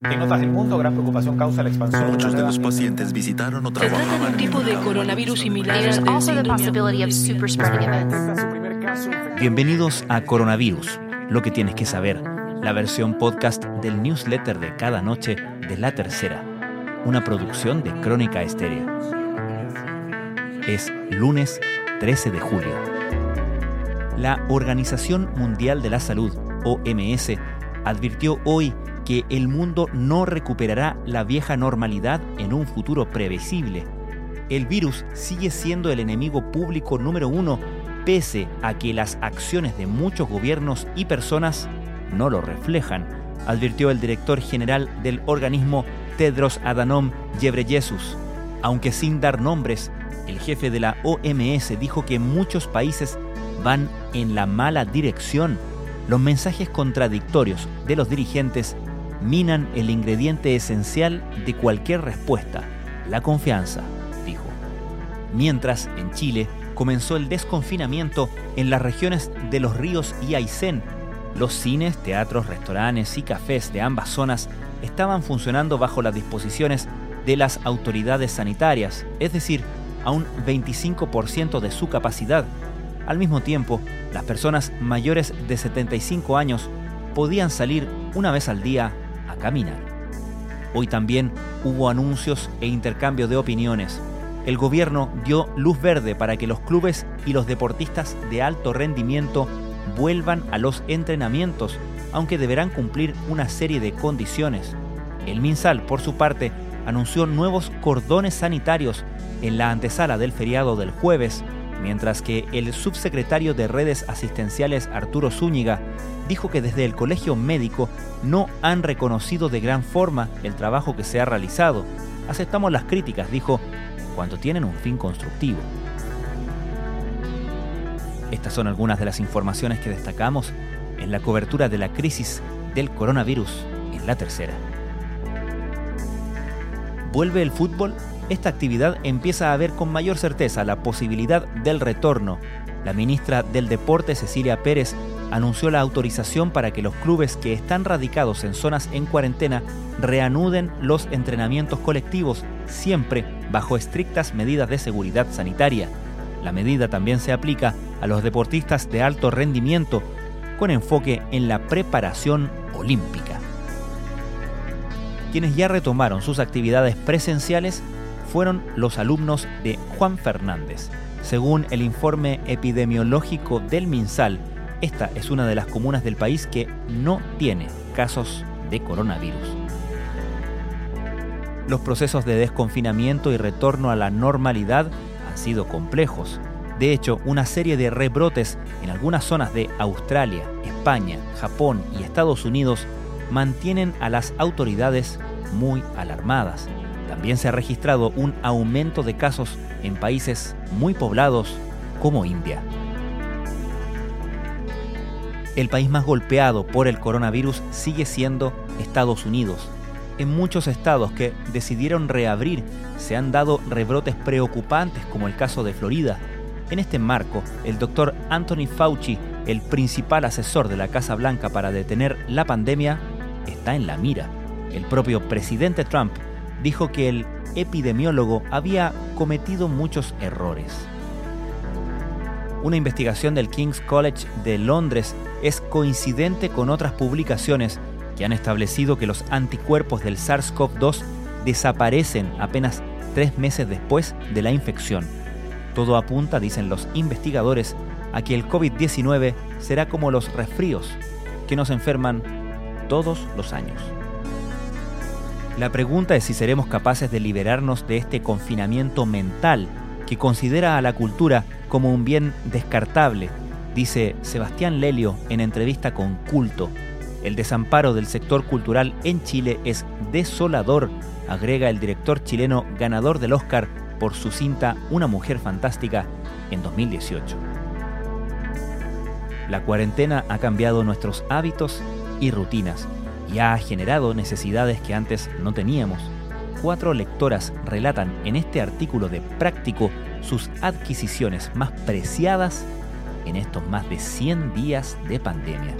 En otras del mundo, gran preocupación causa la expansión. Muchos de los pacientes visitaron o Se trata de trabajaban un tipo de coronavirus similar infectado. Bienvenidos a Coronavirus, lo que tienes que saber, la versión podcast del newsletter de cada noche de La Tercera, una producción de Crónica Estéreo. Es lunes 13 de julio. La Organización Mundial de la Salud, OMS, advirtió hoy que el mundo no recuperará la vieja normalidad en un futuro previsible. El virus sigue siendo el enemigo público número uno pese a que las acciones de muchos gobiernos y personas no lo reflejan, advirtió el director general del organismo Tedros Adhanom Ghebreyesus. Aunque sin dar nombres, el jefe de la OMS dijo que muchos países van en la mala dirección. Los mensajes contradictorios de los dirigentes minan el ingrediente esencial de cualquier respuesta, la confianza, dijo. Mientras, en Chile, comenzó el desconfinamiento en las regiones de Los Ríos y Aysén. Los cines, teatros, restaurantes y cafés de ambas zonas estaban funcionando bajo las disposiciones de las autoridades sanitarias, es decir, a un 25% de su capacidad. Al mismo tiempo, las personas mayores de 75 años podían salir una vez al día caminar. Hoy también hubo anuncios e intercambio de opiniones. El gobierno dio luz verde para que los clubes y los deportistas de alto rendimiento vuelvan a los entrenamientos, aunque deberán cumplir una serie de condiciones. El MinSal, por su parte, anunció nuevos cordones sanitarios en la antesala del feriado del jueves, mientras que el subsecretario de redes asistenciales Arturo Zúñiga dijo que desde el colegio médico no han reconocido de gran forma el trabajo que se ha realizado. Aceptamos las críticas, dijo, cuando tienen un fin constructivo. Estas son algunas de las informaciones que destacamos en la cobertura de la crisis del coronavirus en la tercera. ¿Vuelve el fútbol? Esta actividad empieza a ver con mayor certeza la posibilidad del retorno. La ministra del Deporte, Cecilia Pérez, anunció la autorización para que los clubes que están radicados en zonas en cuarentena reanuden los entrenamientos colectivos, siempre bajo estrictas medidas de seguridad sanitaria. La medida también se aplica a los deportistas de alto rendimiento, con enfoque en la preparación olímpica. Quienes ya retomaron sus actividades presenciales fueron los alumnos de Juan Fernández. Según el informe epidemiológico del MinSal, esta es una de las comunas del país que no tiene casos de coronavirus. Los procesos de desconfinamiento y retorno a la normalidad han sido complejos. De hecho, una serie de rebrotes en algunas zonas de Australia, España, Japón y Estados Unidos mantienen a las autoridades muy alarmadas. También se ha registrado un aumento de casos en países muy poblados como India. El país más golpeado por el coronavirus sigue siendo Estados Unidos. En muchos estados que decidieron reabrir se han dado rebrotes preocupantes como el caso de Florida. En este marco, el doctor Anthony Fauci, el principal asesor de la Casa Blanca para detener la pandemia, está en la mira. El propio presidente Trump dijo que el epidemiólogo había cometido muchos errores. Una investigación del King's College de Londres es coincidente con otras publicaciones que han establecido que los anticuerpos del SARS-CoV-2 desaparecen apenas tres meses después de la infección. Todo apunta, dicen los investigadores, a que el COVID-19 será como los resfríos, que nos enferman todos los años. La pregunta es si seremos capaces de liberarnos de este confinamiento mental que considera a la cultura como un bien descartable, dice Sebastián Lelio en entrevista con Culto. El desamparo del sector cultural en Chile es desolador, agrega el director chileno ganador del Oscar por su cinta Una mujer fantástica en 2018. La cuarentena ha cambiado nuestros hábitos y rutinas y ha generado necesidades que antes no teníamos. Cuatro lectoras relatan en este artículo de Práctico sus adquisiciones más preciadas en estos más de 100 días de pandemia.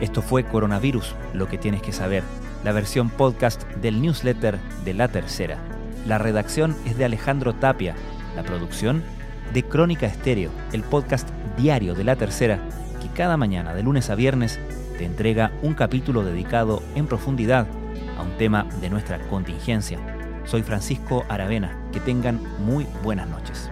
Esto fue Coronavirus, lo que tienes que saber, la versión podcast del newsletter de La Tercera. La redacción es de Alejandro Tapia, la producción de Crónica Estéreo, el podcast diario de La Tercera, que cada mañana, de lunes a viernes, te entrega un capítulo dedicado en profundidad a un tema de nuestra contingencia. Soy Francisco Aravena, que tengan muy buenas noches.